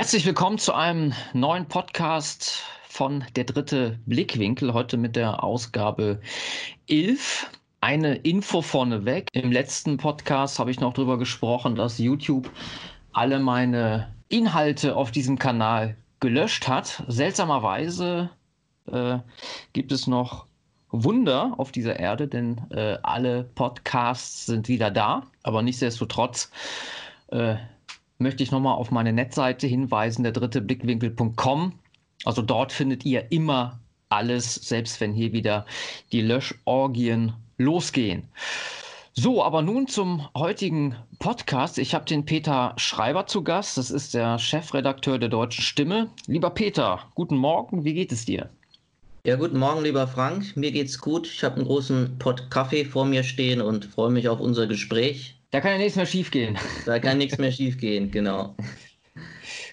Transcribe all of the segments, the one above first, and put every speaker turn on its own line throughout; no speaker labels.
Herzlich willkommen zu einem neuen Podcast von Der dritte Blickwinkel. Heute mit der Ausgabe 11. Eine Info vorneweg. Im letzten Podcast habe ich noch darüber gesprochen, dass YouTube alle meine Inhalte auf diesem Kanal gelöscht hat. Seltsamerweise äh, gibt es noch Wunder auf dieser Erde, denn äh, alle Podcasts sind wieder da. Aber nichtsdestotrotz äh, möchte ich nochmal auf meine Netzseite hinweisen, der dritte Blickwinkel.com. Also dort findet ihr immer alles, selbst wenn hier wieder die Löschorgien losgehen. So, aber nun zum heutigen Podcast. Ich habe den Peter Schreiber zu Gast. Das ist der Chefredakteur der Deutschen Stimme. Lieber Peter, guten Morgen. Wie geht es dir?
Ja, guten Morgen, lieber Frank. Mir geht's gut. Ich habe einen großen Pott Kaffee vor mir stehen und freue mich auf unser Gespräch.
Da kann ja nichts mehr schiefgehen.
Da kann nichts mehr schiefgehen, genau.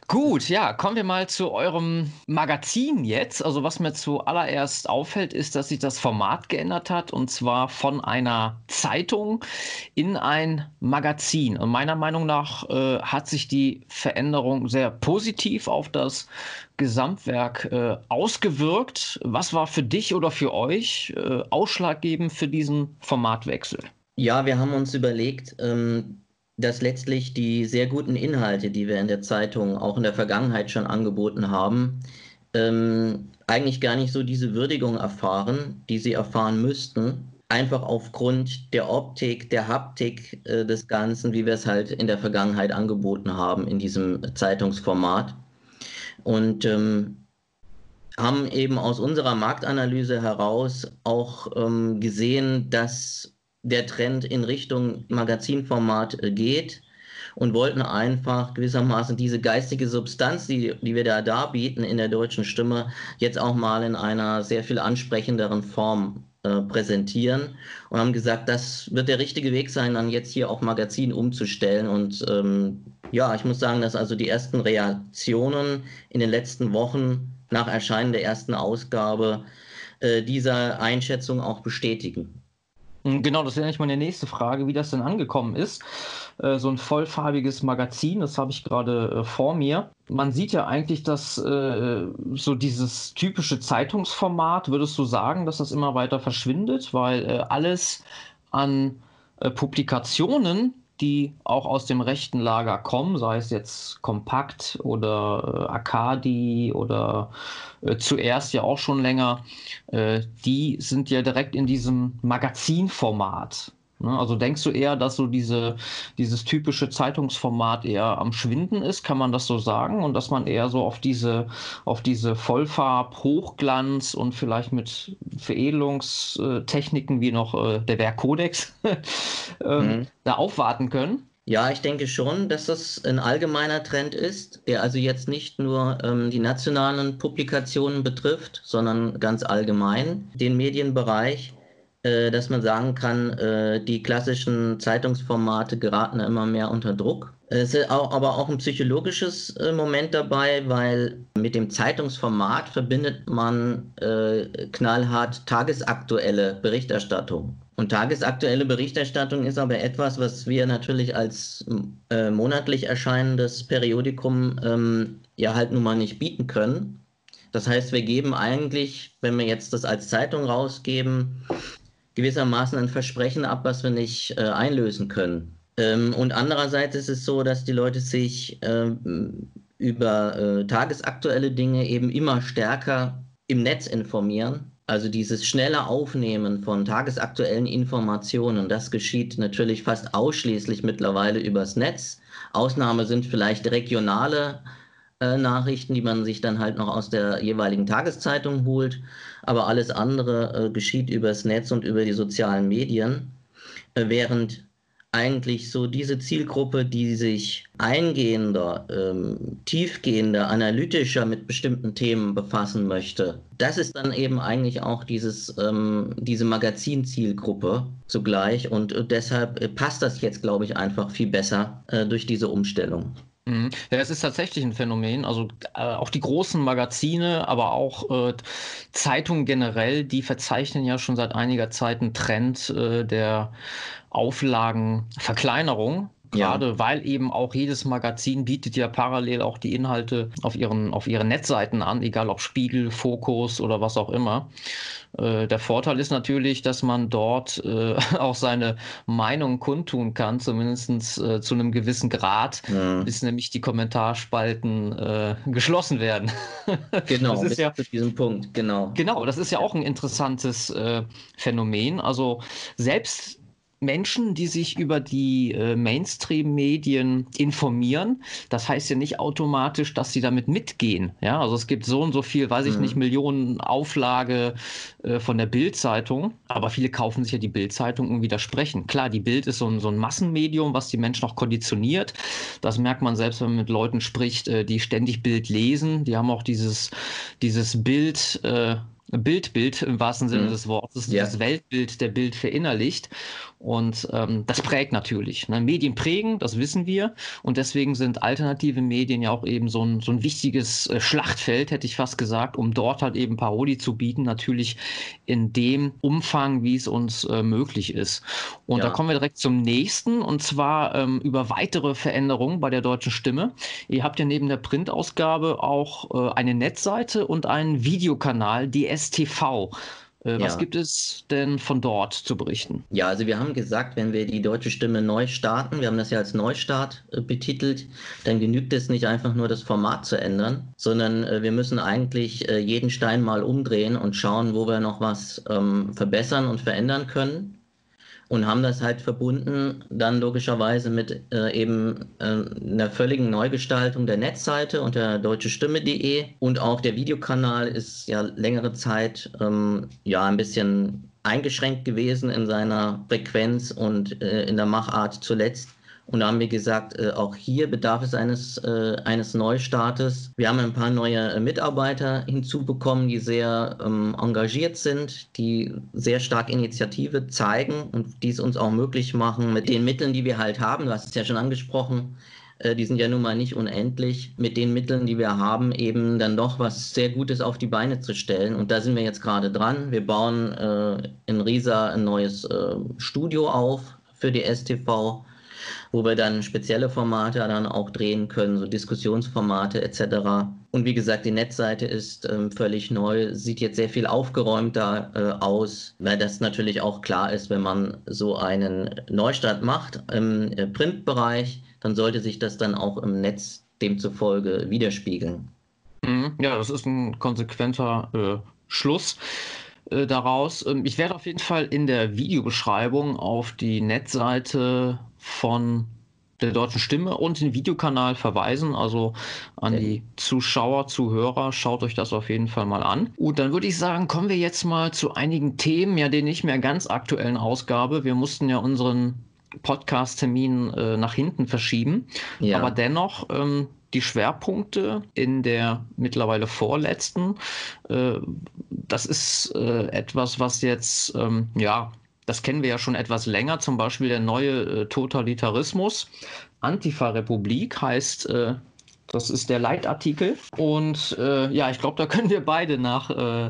Gut, ja, kommen wir mal zu eurem Magazin jetzt. Also was mir zuallererst auffällt, ist, dass sich das Format geändert hat und zwar von einer Zeitung in ein Magazin. Und meiner Meinung nach äh, hat sich die Veränderung sehr positiv auf das Gesamtwerk äh, ausgewirkt. Was war für dich oder für euch äh, ausschlaggebend für diesen Formatwechsel?
Ja, wir haben uns überlegt, ähm, dass letztlich die sehr guten Inhalte, die wir in der Zeitung auch in der Vergangenheit schon angeboten haben, ähm, eigentlich gar nicht so diese Würdigung erfahren, die sie erfahren müssten. Einfach aufgrund der Optik, der Haptik äh, des Ganzen, wie wir es halt in der Vergangenheit angeboten haben in diesem Zeitungsformat. Und ähm, haben eben aus unserer Marktanalyse heraus auch ähm, gesehen, dass der Trend in Richtung Magazinformat äh, geht und wollten einfach gewissermaßen diese geistige Substanz, die, die wir da darbieten in der deutschen Stimme, jetzt auch mal in einer sehr viel ansprechenderen Form äh, präsentieren und haben gesagt, das wird der richtige Weg sein, dann jetzt hier auch Magazin umzustellen. Und ähm, ja, ich muss sagen, dass also die ersten Reaktionen in den letzten Wochen nach Erscheinen der ersten Ausgabe äh, dieser Einschätzung auch bestätigen.
Hm, genau, das wäre eigentlich meine nächste Frage, wie das denn angekommen ist. Äh, so ein vollfarbiges Magazin, das habe ich gerade äh, vor mir. Man sieht ja eigentlich, dass äh, so dieses typische Zeitungsformat, würdest du sagen, dass das immer weiter verschwindet, weil alles an Publikationen die auch aus dem rechten Lager kommen, sei es jetzt Kompakt oder äh, Akadi oder äh, zuerst ja auch schon länger, äh, die sind ja direkt in diesem Magazinformat. Ne? Also denkst du eher, dass so diese, dieses typische Zeitungsformat eher am Schwinden ist, kann man das so sagen? Und dass man eher so auf diese, auf diese Vollfarb, Hochglanz und vielleicht mit Veredelungstechniken wie noch äh, der Werkkodex ähm, mhm. da aufwarten können?
Ja, ich denke schon, dass das ein allgemeiner Trend ist, der also jetzt nicht nur ähm, die nationalen Publikationen betrifft, sondern ganz allgemein den Medienbereich. Äh, dass man sagen kann, äh, die klassischen Zeitungsformate geraten immer mehr unter Druck. Es ist aber auch ein psychologisches äh, Moment dabei, weil mit dem Zeitungsformat verbindet man knallhart tagesaktuelle Berichterstattung. Und tagesaktuelle Berichterstattung ist aber etwas, was wir natürlich als äh, monatlich erscheinendes Periodikum ähm, ja halt nun mal nicht bieten können. Das heißt, wir geben eigentlich, wenn wir jetzt das als Zeitung rausgeben, gewissermaßen ein Versprechen ab, was wir nicht äh, einlösen können. Ähm, und andererseits ist es so, dass die Leute sich ähm, über äh, tagesaktuelle Dinge eben immer stärker im Netz informieren. Also dieses schnelle Aufnehmen von tagesaktuellen Informationen, das geschieht natürlich fast ausschließlich mittlerweile übers Netz. Ausnahme sind vielleicht regionale Nachrichten, die man sich dann halt noch aus der jeweiligen Tageszeitung holt. Aber alles andere äh, geschieht übers Netz und über die sozialen Medien. Äh, während eigentlich so diese Zielgruppe, die sich eingehender, ähm, tiefgehender, analytischer mit bestimmten Themen befassen möchte, das ist dann eben eigentlich auch dieses, ähm, diese Magazinzielgruppe zugleich und äh, deshalb äh, passt das jetzt, glaube ich, einfach viel besser äh, durch diese Umstellung.
Mhm. Ja, es ist tatsächlich ein Phänomen. Also äh, auch die großen Magazine, aber auch äh, Zeitungen generell, die verzeichnen ja schon seit einiger Zeit einen Trend äh, der Auflagenverkleinerung. Gerade ja. weil eben auch jedes Magazin bietet ja parallel auch die Inhalte auf ihren, auf ihren Netzseiten an, egal ob Spiegel, Fokus oder was auch immer. Äh, der Vorteil ist natürlich, dass man dort äh, auch seine Meinung kundtun kann, zumindest äh, zu einem gewissen Grad, ja. bis nämlich die Kommentarspalten äh, geschlossen werden.
Genau, das ist ja zu diesem Punkt, genau.
Genau, das ist ja auch ein interessantes äh, Phänomen. Also selbst Menschen, die sich über die äh, Mainstream-Medien informieren. Das heißt ja nicht automatisch, dass sie damit mitgehen. Ja, also es gibt so und so viel, weiß ich mhm. nicht, Millionen Auflage äh, von der Bild-Zeitung, aber viele kaufen sich ja die Bild-Zeitung und widersprechen. Klar, die Bild ist so ein, so ein Massenmedium, was die Menschen auch konditioniert. Das merkt man selbst, wenn man mit Leuten spricht, äh, die ständig Bild lesen. Die haben auch dieses, dieses Bild, äh, Bildbild im wahrsten Sinne mhm. des Wortes, ja. dieses Weltbild der Bild verinnerlicht. Und ähm, das prägt natürlich. Ne? Medien prägen, das wissen wir. Und deswegen sind alternative Medien ja auch eben so ein, so ein wichtiges äh, Schlachtfeld, hätte ich fast gesagt, um dort halt eben Parodie zu bieten. Natürlich in dem Umfang, wie es uns äh, möglich ist. Und ja. da kommen wir direkt zum nächsten. Und zwar ähm, über weitere Veränderungen bei der deutschen Stimme. Ihr habt ja neben der Printausgabe auch äh, eine Netzseite und einen Videokanal, die STV. Äh, was ja. gibt es denn von dort zu berichten?
Ja, also wir haben gesagt, wenn wir die deutsche Stimme neu starten, wir haben das ja als Neustart äh, betitelt, dann genügt es nicht einfach nur das Format zu ändern, sondern äh, wir müssen eigentlich jeden Stein mal umdrehen und schauen, wo wir noch was ähm, verbessern und verändern können und haben das halt verbunden dann logischerweise mit äh, eben äh, einer völligen Neugestaltung der Netzseite unter deutschestimme.de und auch der Videokanal ist ja längere Zeit ähm, ja ein bisschen eingeschränkt gewesen in seiner Frequenz und äh, in der Machart zuletzt. Und da haben wir gesagt, äh, auch hier bedarf es eines, äh, eines Neustartes. Wir haben ein paar neue äh, Mitarbeiter hinzubekommen, die sehr ähm, engagiert sind, die sehr stark Initiative zeigen und dies uns auch möglich machen mit den Mitteln, die wir halt haben. Du hast es ja schon angesprochen. Die sind ja nun mal nicht unendlich. Mit den Mitteln, die wir haben, eben dann doch was sehr Gutes auf die Beine zu stellen. Und da sind wir jetzt gerade dran. Wir bauen äh, in Riesa ein neues äh, Studio auf für die STV wo wir dann spezielle Formate dann auch drehen können, so Diskussionsformate etc. Und wie gesagt, die Netzseite ist ähm, völlig neu, sieht jetzt sehr viel aufgeräumter äh, aus, weil das natürlich auch klar ist, wenn man so einen Neustart macht im äh, Printbereich, dann sollte sich das dann auch im Netz demzufolge widerspiegeln.
Mhm. Ja, das ist ein konsequenter äh, Schluss äh, daraus. Ähm, ich werde auf jeden Fall in der Videobeschreibung auf die Netzseite von der deutschen Stimme und den Videokanal verweisen. Also an die Zuschauer, Zuhörer, schaut euch das auf jeden Fall mal an. Und dann würde ich sagen, kommen wir jetzt mal zu einigen Themen, ja, der nicht mehr ganz aktuellen Ausgabe. Wir mussten ja unseren Podcast-Termin äh, nach hinten verschieben. Ja. Aber dennoch, ähm, die Schwerpunkte in der mittlerweile vorletzten, äh, das ist äh, etwas, was jetzt, ähm, ja, das kennen wir ja schon etwas länger, zum Beispiel der neue äh, Totalitarismus. Antifa-Republik heißt äh, das ist der Leitartikel. Und äh, ja, ich glaube, da können wir beide nach äh,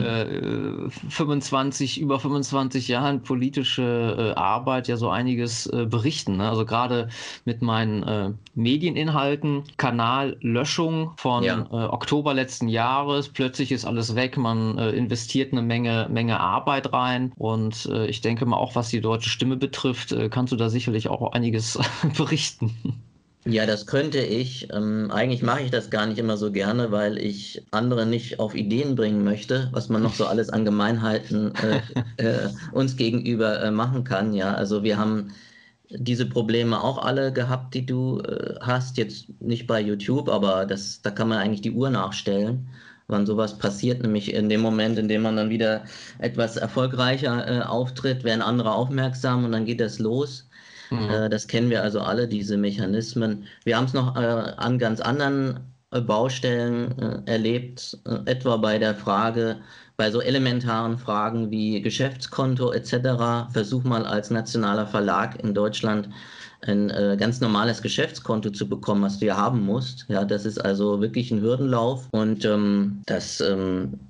äh, 25, über 25 Jahren politische äh, Arbeit ja so einiges äh, berichten. Ne? Also gerade mit meinen äh, Medieninhalten, Kanallöschung von ja. Oktober letzten Jahres. Plötzlich ist alles weg. Man investiert eine Menge, Menge Arbeit rein. Und ich denke mal, auch was die deutsche Stimme betrifft, kannst du da sicherlich auch einiges berichten.
Ja, das könnte ich. Ähm, eigentlich mache ich das gar nicht immer so gerne, weil ich andere nicht auf Ideen bringen möchte, was man noch so alles an Gemeinheiten äh, äh, uns gegenüber äh, machen kann. Ja, also wir haben diese Probleme auch alle gehabt, die du äh, hast. Jetzt nicht bei YouTube, aber das, da kann man eigentlich die Uhr nachstellen, wann sowas passiert. Nämlich in dem Moment, in dem man dann wieder etwas erfolgreicher äh, auftritt, werden andere aufmerksam und dann geht das los. Mhm. Äh, das kennen wir also alle, diese Mechanismen. Wir haben es noch äh, an ganz anderen äh, Baustellen erlebt, etwa bei der Frage, bei so elementaren Fragen wie Geschäftskonto etc. Versuch mal als nationaler Verlag in Deutschland ein äh, ganz normales Geschäftskonto zu bekommen, was du ja haben musst. Ja, das ist also wirklich ein Hürdenlauf und ähm, das ähm,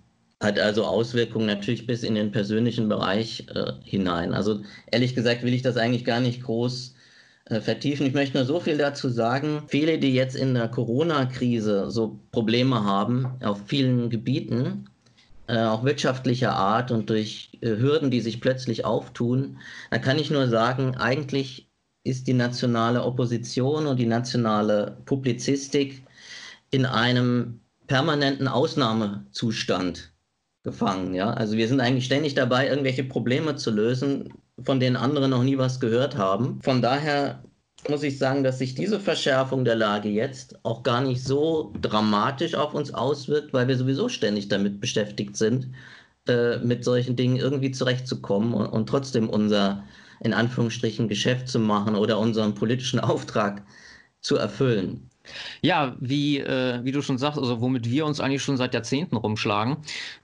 hat also Auswirkungen natürlich bis in den persönlichen Bereich äh, hinein. Also ehrlich gesagt will ich das eigentlich gar nicht groß äh, vertiefen. Ich möchte nur so viel dazu sagen. Viele, die jetzt in der Corona-Krise so Probleme haben auf vielen Gebieten, äh, auch wirtschaftlicher Art und durch äh, Hürden, die sich plötzlich auftun, da kann ich nur sagen, eigentlich ist die nationale Opposition und die nationale Publizistik in einem permanenten Ausnahmezustand gefangen. Ja? Also wir sind eigentlich ständig dabei, irgendwelche Probleme zu lösen, von denen andere noch nie was gehört haben. Von daher muss ich sagen, dass sich diese Verschärfung der Lage jetzt auch gar nicht so dramatisch auf uns auswirkt, weil wir sowieso ständig damit beschäftigt sind, äh, mit solchen Dingen irgendwie zurechtzukommen und, und, trotzdem unser, in Anführungsstrichen, Geschäft zu machen oder unseren politischen Auftrag zu erfüllen.
Ja, wie, äh, wie du schon sagst, also womit wir uns eigentlich schon seit Jahrzehnten rumschlagen,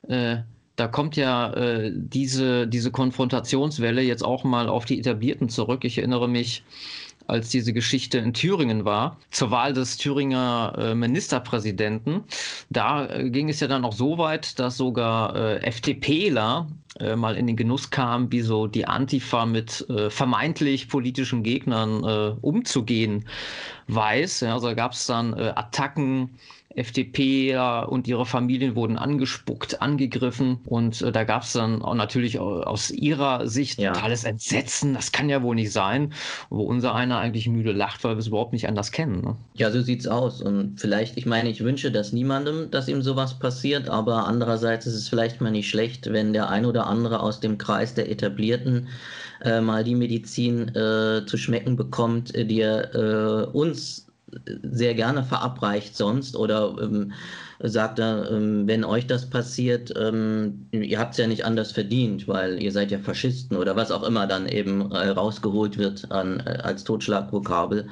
äh, da kommt ja äh, diese, diese Konfrontationswelle jetzt auch mal auf die Etablierten zurück. Ich erinnere mich, als diese Geschichte in Thüringen war, zur Wahl des Thüringer äh, Ministerpräsidenten. Da äh, ging es ja dann auch so weit, dass sogar äh, FDPler äh, mal in den Genuss kam, wie so die Antifa mit äh, vermeintlich politischen Gegnern äh, umzugehen weiß. Ja, also da gab es dann Attacken FDP und ihre Familien wurden angespuckt, angegriffen und äh, da gab es dann auch natürlich aus ihrer Sicht ja. totales Entsetzen. Das kann ja wohl nicht sein, wo unser einer eigentlich müde lacht, weil wir es überhaupt nicht anders kennen. Ne?
Ja, so sieht's aus. Und vielleicht, ich meine, ich wünsche das niemandem, dass ihm sowas passiert, aber andererseits ist es vielleicht mal nicht schlecht, wenn der ein oder andere aus dem Kreis der Etablierten äh, mal die Medizin äh, zu schmecken bekommt, die er äh, uns sehr gerne verabreicht sonst oder ähm, sagt er, ähm, wenn euch das passiert, ähm, ihr habt es ja nicht anders verdient, weil ihr seid ja Faschisten oder was auch immer dann eben äh, rausgeholt wird an, äh, als Totschlagvokabel.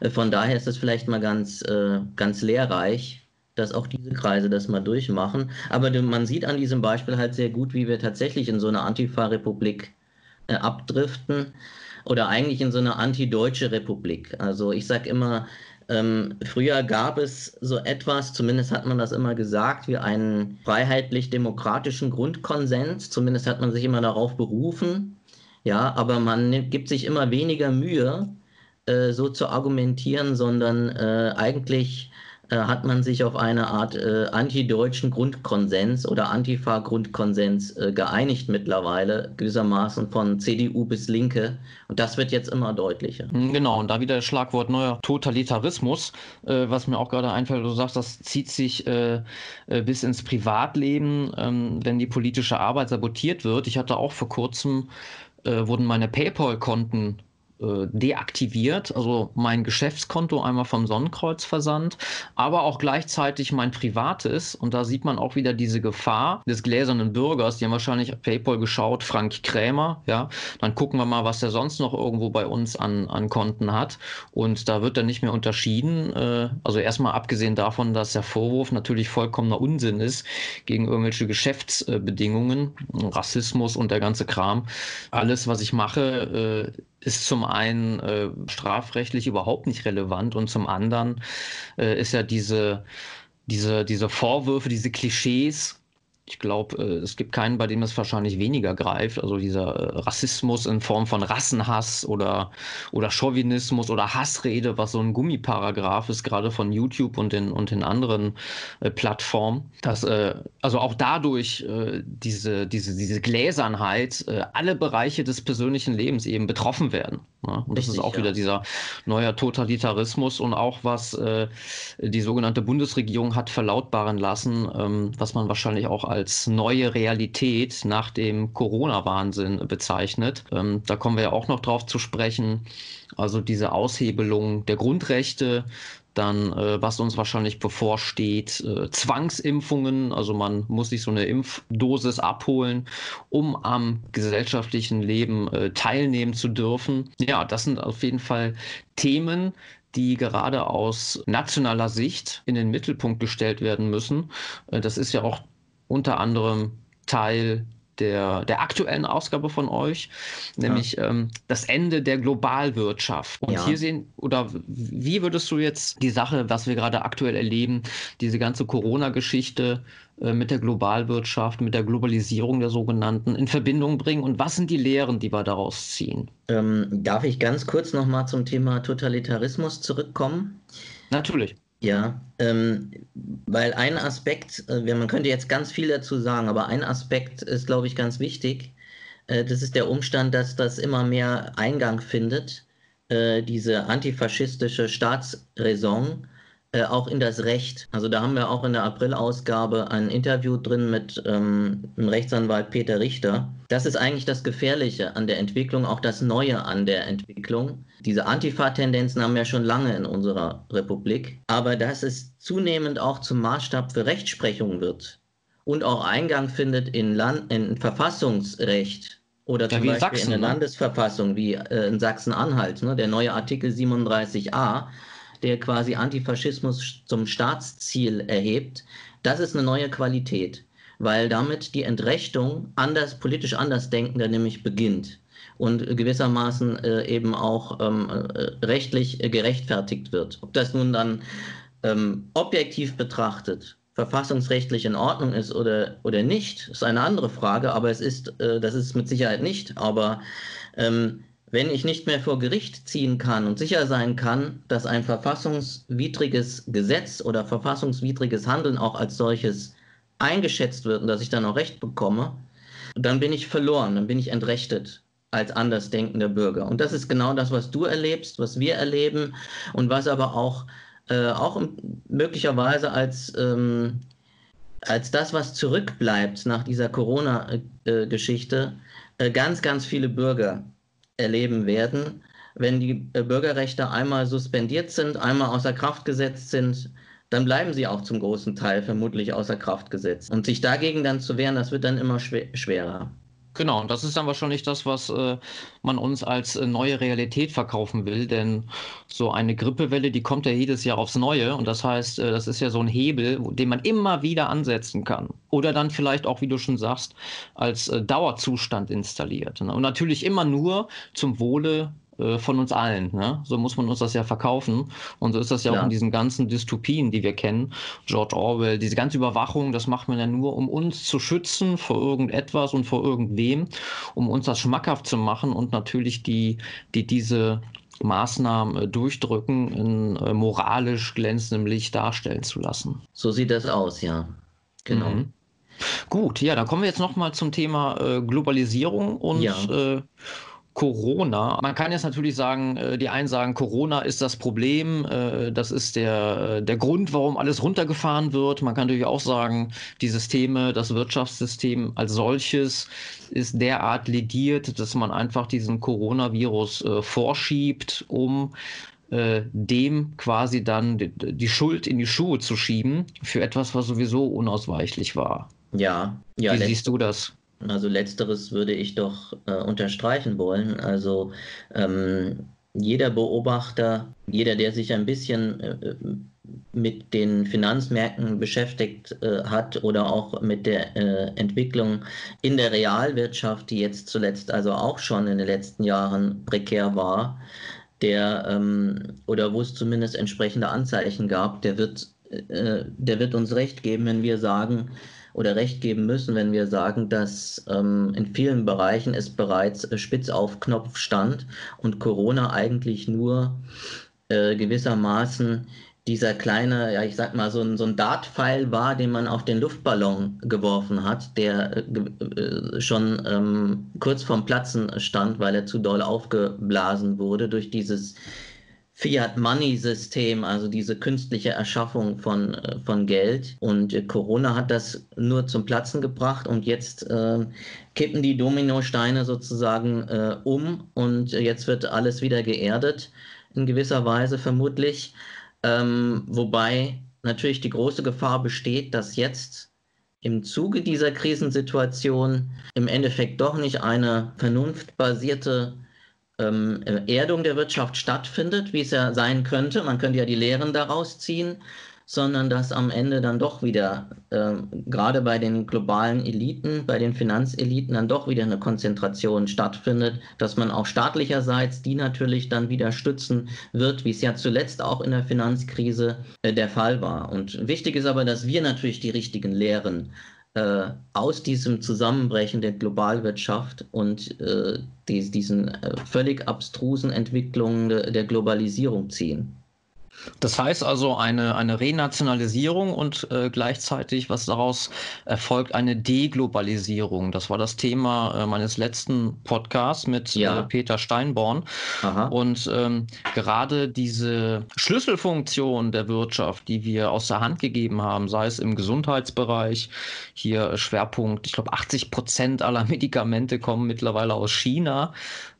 Äh, von daher ist es vielleicht mal ganz, äh, ganz lehrreich, dass auch diese Kreise das mal durchmachen. Aber man sieht an diesem Beispiel halt sehr gut, wie wir tatsächlich in so eine Antifa-Republik äh, abdriften oder eigentlich in so eine antideutsche Republik. Also ich sage immer, ähm, früher gab es so etwas, zumindest hat man das immer gesagt, wie einen freiheitlich-demokratischen Grundkonsens. Zumindest hat man sich immer darauf berufen. Ja, aber man gibt sich immer weniger Mühe, äh, so zu argumentieren, sondern äh, eigentlich hat man sich auf eine Art äh, antideutschen Grundkonsens oder Antifa-Grundkonsens äh, geeinigt mittlerweile, gewissermaßen von CDU bis Linke. Und das wird jetzt immer deutlicher.
Hm, genau, und da wieder das Schlagwort neuer Totalitarismus, äh, was mir auch gerade einfällt, du sagst, das zieht sich äh, äh, bis ins Privatleben, ähm, wenn die politische Arbeit sabotiert wird. Ich hatte auch vor kurzem, wurden meine PayPal-Konten äh, deaktiviert, also mein Geschäftskonto einmal vom Sonnenkreuzversand, aber auch gleichzeitig mein privates. Und da sieht man auch wieder diese Gefahr des gläsernen Bürgers. Die haben wahrscheinlich PayPal geschaut, Frank Krämer, ja. Dann gucken wir mal, was der sonst noch irgendwo bei uns an, an Konten hat. Und da wird dann nicht mehr unterschieden. Äh, also erstmal abgesehen davon, dass der Vorwurf natürlich vollkommener Unsinn ist gegen irgendwelche Geschäftsbedingungen, Rassismus und der ganze Kram. Alles, was ich mache, äh, ist zum einen äh, strafrechtlich überhaupt nicht relevant und zum anderen äh, ist ja diese, diese, diese Vorwürfe, diese Klischees ich glaube, äh, es gibt keinen, bei dem es wahrscheinlich weniger greift. Also dieser äh, Rassismus in Form von Rassenhass oder, oder Chauvinismus oder Hassrede, was so ein Gummiparagraph ist, gerade von YouTube und den, und den anderen äh, Plattformen. Dass äh, also auch dadurch äh, diese, diese, diese Gläsernheit äh, alle Bereiche des persönlichen Lebens eben betroffen werden. Ne? Und das Richtig, ist auch ja. wieder dieser neue Totalitarismus und auch was die sogenannte Bundesregierung hat verlautbaren lassen, ähm, was man wahrscheinlich auch als als neue Realität nach dem Corona-Wahnsinn bezeichnet. Ähm, da kommen wir ja auch noch drauf zu sprechen. Also diese Aushebelung der Grundrechte, dann, äh, was uns wahrscheinlich bevorsteht, äh, Zwangsimpfungen. Also man muss sich so eine Impfdosis abholen, um am gesellschaftlichen Leben äh, teilnehmen zu dürfen. Ja, das sind auf jeden Fall Themen, die gerade aus nationaler Sicht in den Mittelpunkt gestellt werden müssen. Äh, das ist ja auch unter anderem Teil der, der aktuellen Ausgabe von euch, nämlich ja. ähm, das Ende der Globalwirtschaft. Und ja. hier sehen, oder wie würdest du jetzt die Sache, was wir gerade aktuell erleben, diese ganze Corona-Geschichte äh, mit der Globalwirtschaft, mit der Globalisierung der sogenannten in Verbindung bringen und was sind die Lehren, die wir daraus ziehen?
Ähm, darf ich ganz kurz nochmal zum Thema Totalitarismus zurückkommen?
Natürlich.
Ja, ähm, weil ein Aspekt, äh, man könnte jetzt ganz viel dazu sagen, aber ein Aspekt ist, glaube ich, ganz wichtig. Äh, das ist der Umstand, dass das immer mehr Eingang findet, äh, diese antifaschistische Staatsräson äh, auch in das Recht. Also da haben wir auch in der April-Ausgabe ein Interview drin mit ähm, dem Rechtsanwalt Peter Richter. Das ist eigentlich das Gefährliche an der Entwicklung, auch das Neue an der Entwicklung. Diese Antifa-Tendenzen haben wir schon lange in unserer Republik. Aber dass es zunehmend auch zum Maßstab für Rechtsprechung wird und auch Eingang findet in, Land in Verfassungsrecht, oder zum ja, Beispiel Sachsen, in der ne? Landesverfassung wie äh, in Sachsen-Anhalt, ne, der neue Artikel 37a, der quasi Antifaschismus zum Staatsziel erhebt, das ist eine neue Qualität, weil damit die Entrechtung anders, politisch Andersdenkender nämlich beginnt und gewissermaßen äh, eben auch ähm, äh, rechtlich gerechtfertigt wird. Ob das nun dann ähm, objektiv betrachtet verfassungsrechtlich in Ordnung ist oder, oder nicht, ist eine andere Frage, aber es ist, äh, das ist mit Sicherheit nicht, aber ähm, wenn ich nicht mehr vor Gericht ziehen kann und sicher sein kann, dass ein verfassungswidriges Gesetz oder verfassungswidriges Handeln auch als solches eingeschätzt wird und dass ich dann auch Recht bekomme, dann bin ich verloren, dann bin ich entrechtet als andersdenkender Bürger. Und das ist genau das, was du erlebst, was wir erleben und was aber auch, äh, auch möglicherweise als, ähm, als das, was zurückbleibt nach dieser Corona-Geschichte, äh, ganz, ganz viele Bürger erleben werden, wenn die äh, Bürgerrechte einmal suspendiert sind, einmal außer Kraft gesetzt sind, dann bleiben sie auch zum großen Teil vermutlich außer Kraft gesetzt. Und sich dagegen dann zu wehren, das wird dann immer schwerer.
Genau, und das ist dann wahrscheinlich das, was äh, man uns als äh, neue Realität verkaufen will, denn so eine Grippewelle, die kommt ja jedes Jahr aufs Neue und das heißt, äh, das ist ja so ein Hebel, den man immer wieder ansetzen kann oder dann vielleicht auch, wie du schon sagst, als äh, Dauerzustand installiert. Ne? Und natürlich immer nur zum Wohle äh, von uns allen. Ne? So muss man uns das ja verkaufen. Und so ist das ja, ja, auch in diesen ganzen Dystopien, die wir kennen. George Orwell, diese ganze Überwachung, das macht man ja nur, um uns zu schützen vor irgendetwas und vor irgendwem, um uns das schmackhaft zu machen und natürlich die, die diese Maßnahmen äh, durchdrücken, in äh, moralisch glänzendem Licht darstellen zu lassen.
So sieht das aus, ja. Genau. Mhm.
Gut, ja, dann kommen wir jetzt nochmal zum Thema äh, Globalisierung und ja. äh, Corona. Man kann jetzt natürlich sagen, äh, die einen sagen, Corona ist das Problem, äh, das ist der, äh, der Grund, warum alles runtergefahren wird. Man kann natürlich auch sagen, die Systeme, das Wirtschaftssystem als solches ist derart legiert, dass man einfach diesen Coronavirus vorschiebt, um dem quasi dann die Schuld in die Schuhe zu schieben für etwas, was sowieso unausweichlich war.
Ja,
ja. Wie siehst du das?
Also letzteres würde ich doch äh, unterstreichen wollen. Also ähm, jeder Beobachter, jeder, der sich ein bisschen äh, mit den Finanzmärkten beschäftigt äh, hat oder auch mit der äh, Entwicklung in der Realwirtschaft, die jetzt zuletzt also auch schon in den letzten Jahren prekär war, der ähm, oder wo es zumindest entsprechende Anzeichen gab, der wird, äh, der wird uns recht geben, wenn wir sagen, oder recht geben müssen, wenn wir sagen, dass ähm, in vielen Bereichen es bereits äh, spitz auf Knopf stand und Corona eigentlich nur äh, gewissermaßen dieser kleine, ja, ich sag mal, so ein, so ein Dartpfeil war, den man auf den Luftballon geworfen hat, der äh, äh schon ähm, kurz vorm Platzen stand, weil er zu doll aufgeblasen wurde durch dieses Fiat-Money-System, also diese künstliche Erschaffung von, äh, von Geld. Und äh, Corona hat das nur zum Platzen gebracht und jetzt äh, kippen die Dominosteine sozusagen äh, um und jetzt wird alles wieder geerdet, in gewisser Weise vermutlich. Ähm, wobei natürlich die große Gefahr besteht, dass jetzt im Zuge dieser Krisensituation im Endeffekt doch nicht eine vernunftbasierte ähm, Erdung der Wirtschaft stattfindet, wie es ja sein könnte. Man könnte ja die Lehren daraus ziehen, sondern dass am Ende dann doch wieder, äh, gerade bei den globalen Eliten, bei den Finanzeliten, dann doch wieder eine Konzentration stattfindet, dass man auch staatlicherseits die natürlich dann wieder stützen wird, wie es ja zuletzt auch in der Finanzkrise äh, der Fall war. Und wichtig ist aber, dass wir natürlich die richtigen Lehren äh, aus diesem Zusammenbrechen der Globalwirtschaft und äh, die, diesen äh, völlig abstrusen Entwicklungen de, der Globalisierung ziehen.
Das heißt also eine, eine Renationalisierung und äh, gleichzeitig, was daraus erfolgt, eine Deglobalisierung. Das war das Thema äh, meines letzten Podcasts mit äh, ja. äh, Peter Steinborn. Aha. Und ähm, gerade diese Schlüsselfunktion der Wirtschaft, die wir aus der Hand gegeben haben, sei es im Gesundheitsbereich, hier Schwerpunkt, ich glaube 80 Prozent aller Medikamente kommen mittlerweile aus China.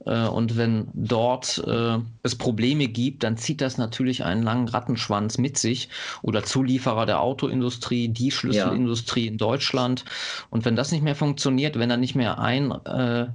Äh, und wenn dort äh, es Probleme gibt, dann zieht das natürlich einen langen Rattenschwanz mit sich. Oder Zulieferer der Autoindustrie, die Schlüsselindustrie ja. in Deutschland. Und wenn das nicht mehr funktioniert, wenn da nicht mehr ein äh,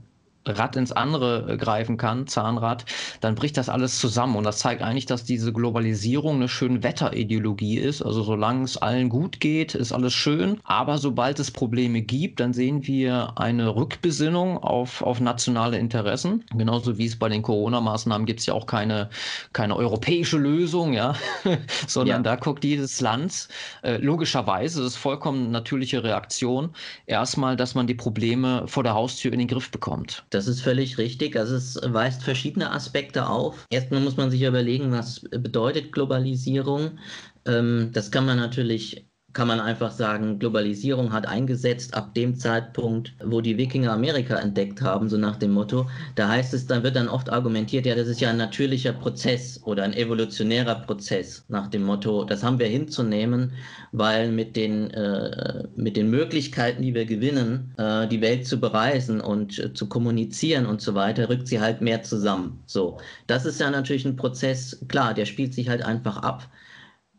Rad ins andere äh, greifen kann, Zahnrad, dann bricht das alles zusammen. Und das zeigt eigentlich, dass diese Globalisierung eine schöne Wetterideologie ist. Also solange es allen gut geht, ist alles schön. Aber sobald es Probleme gibt, dann sehen wir eine Rückbesinnung auf, auf nationale Interessen. Genauso wie es bei den Corona-Maßnahmen gibt es ja auch keine, keine europäische Lösung, ja, sondern ja. da guckt jedes Land äh, logischerweise, das ist vollkommen natürliche Reaktion, erstmal, dass man die Probleme vor der Haustür in den Griff bekommt.
Das ist völlig richtig. Also es weist verschiedene Aspekte auf. Erstmal muss man sich überlegen, was bedeutet Globalisierung. Ähm, das kann man natürlich kann man einfach sagen, Globalisierung hat eingesetzt ab dem Zeitpunkt, wo die Wikinger Amerika entdeckt haben, so nach dem Motto. Da heißt es, dann wird dann oft argumentiert, ja, das ist ja ein natürlicher Prozess oder ein evolutionärer Prozess, nach dem Motto, das haben wir hinzunehmen, weil mit den, äh, mit den Möglichkeiten, die wir gewinnen, äh, die Welt zu bereisen und äh, zu kommunizieren und so weiter, rückt sie halt mehr zusammen. So, das ist ja natürlich ein Prozess, klar, der spielt sich halt einfach ab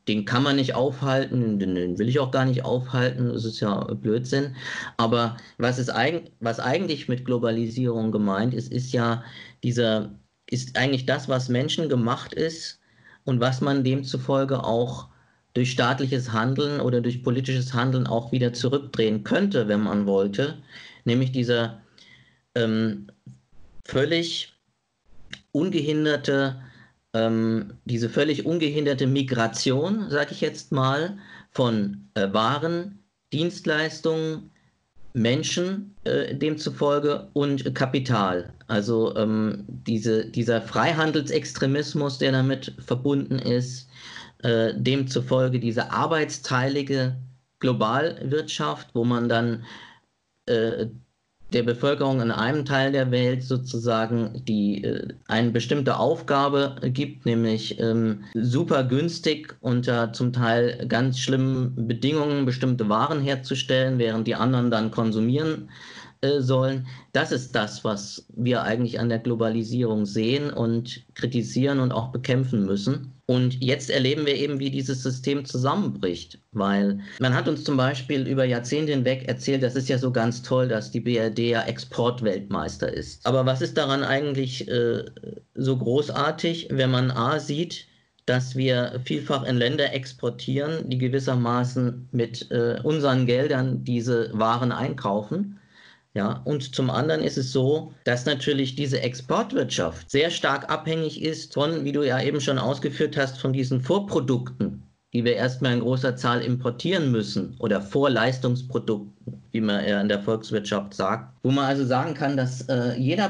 den kann man nicht aufhalten, den, will ich auch gar nicht aufhalten, das ist ja Blödsinn. Aber was, ist eig was eigentlich mit Globalisierung gemeint ist, ist ja dieser, ist eigentlich das, was Menschen gemacht ist und was man demzufolge auch durch staatliches Handeln oder durch politisches Handeln auch wieder zurückdrehen könnte, wenn man wollte, nämlich dieser ähm, völlig ungehinderte ähm, diese völlig ungehinderte Migration, sage ich jetzt mal, von äh, Waren, Dienstleistungen, Menschen äh, demzufolge und Kapital. Also ähm, diese, dieser Freihandelsextremismus, der damit verbunden ist, äh, demzufolge diese arbeitsteilige Globalwirtschaft, wo man dann äh, der Bevölkerung in einem Teil der Welt sozusagen die äh, eine bestimmte Aufgabe gibt, nämlich ähm, super günstig unter zum Teil ganz schlimmen Bedingungen bestimmte Waren herzustellen, während die anderen dann konsumieren äh, sollen. Das ist das, was wir eigentlich an der Globalisierung sehen und kritisieren und auch bekämpfen müssen. Und jetzt erleben wir eben, wie dieses System zusammenbricht, weil man hat uns zum Beispiel über Jahrzehnte hinweg erzählt, das ist ja so ganz toll, dass die BRD ja Exportweltmeister ist. Aber was ist daran eigentlich äh, so großartig, wenn man A sieht, dass wir vielfach in Länder exportieren, die gewissermaßen mit äh, unseren Geldern diese Waren einkaufen ja, und zum anderen ist es so, dass natürlich diese Exportwirtschaft sehr stark abhängig ist von, wie du ja eben schon ausgeführt hast, von diesen Vorprodukten, die wir erstmal in großer Zahl importieren müssen oder Vorleistungsprodukten, wie man ja in der Volkswirtschaft sagt, wo man also sagen kann, dass äh, jeder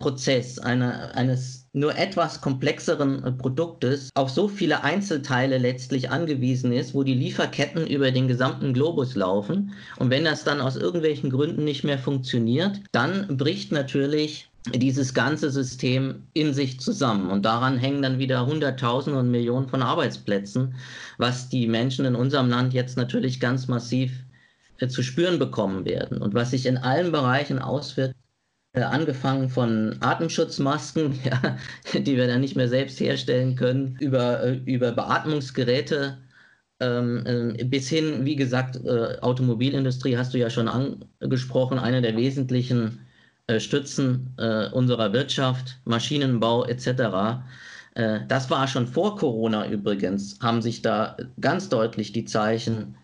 Produktionsprozess einer, eines nur etwas komplexeren äh, Produktes auf so viele Einzelteile letztlich angewiesen ist, wo die Lieferketten über den gesamten Globus laufen. Und wenn das dann aus irgendwelchen Gründen nicht mehr funktioniert, dann bricht natürlich dieses ganze System in sich zusammen. Und daran hängen dann wieder Hunderttausende und Millionen von Arbeitsplätzen, was die Menschen in unserem Land jetzt natürlich ganz massiv äh, zu spüren bekommen werden und was sich in allen Bereichen auswirkt angefangen von Atemschutzmasken, ja, die wir dann nicht mehr selbst herstellen können, über, äh, über Beatmungsgeräte ähm, äh, bis hin, wie gesagt, äh, Automobilindustrie hast du ja schon angesprochen, eine der wesentlichen äh, Stützen äh, unserer Wirtschaft, Maschinenbau etc. äh, das war schon vor Corona übrigens, haben sich da ganz deutlich die Zeichen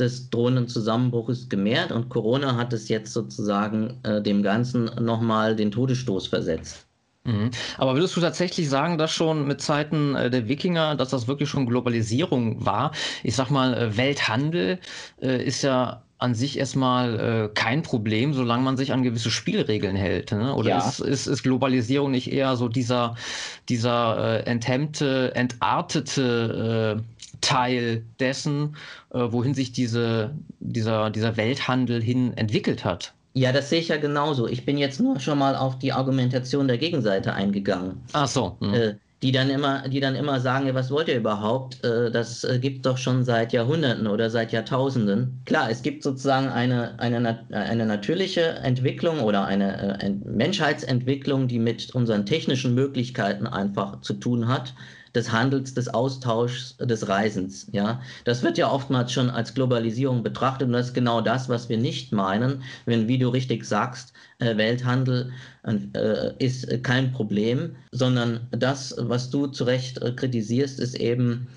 des drohenden Zusammenbruches gemehrt und Corona hat es jetzt sozusagen äh, dem Ganzen nochmal den Todesstoß versetzt.
Mhm. Aber würdest du tatsächlich sagen, dass schon mit Zeiten äh, der Wikinger, dass das wirklich schon Globalisierung war? Ich sag mal, äh, Welthandel äh, ist ja an sich erstmal äh, kein Problem, solange man sich an gewisse Spielregeln hält. Ne? Oder ja. ist, ist, ist Globalisierung nicht eher so dieser, dieser äh, enthemmte, entartete äh, Teil dessen, äh, wohin sich diese, dieser, dieser Welthandel hin entwickelt hat?
Ja, das sehe ich ja genauso. Ich bin jetzt nur schon mal auf die Argumentation der Gegenseite eingegangen.
Ach so.
Hm. Äh, die dann immer, die dann immer sagen, was wollt ihr überhaupt? Äh, das äh, gibt doch schon seit Jahrhunderten oder seit Jahrtausenden. Klar, es gibt sozusagen eine, eine, eine natürliche Entwicklung oder eine äh, Menschheitsentwicklung, die mit unseren technischen Möglichkeiten einfach zu tun hat des Handels, des Austauschs, des Reisens. Ja, das wird ja oftmals schon als Globalisierung betrachtet und das ist genau das, was wir nicht meinen, wenn, wie du richtig sagst, äh, Welthandel äh, ist kein Problem, sondern das, was du zu Recht äh, kritisierst, ist eben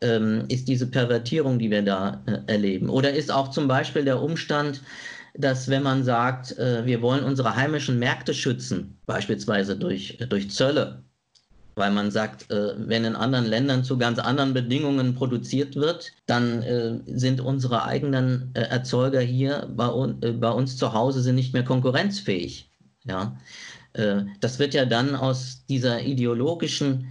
ähm, ist diese Pervertierung, die wir da erleben. Oder ist auch zum Beispiel der Umstand, dass wenn man sagt, wir wollen unsere heimischen Märkte schützen, beispielsweise durch, durch Zölle, weil man sagt, äh, wenn in anderen Ländern zu ganz anderen Bedingungen produziert wird, dann äh, sind unsere eigenen äh, Erzeuger hier bei, uns zu Hause sind nicht mehr konkurrenzfähig. Ja? Das wird ja dann aus dieser ideologischen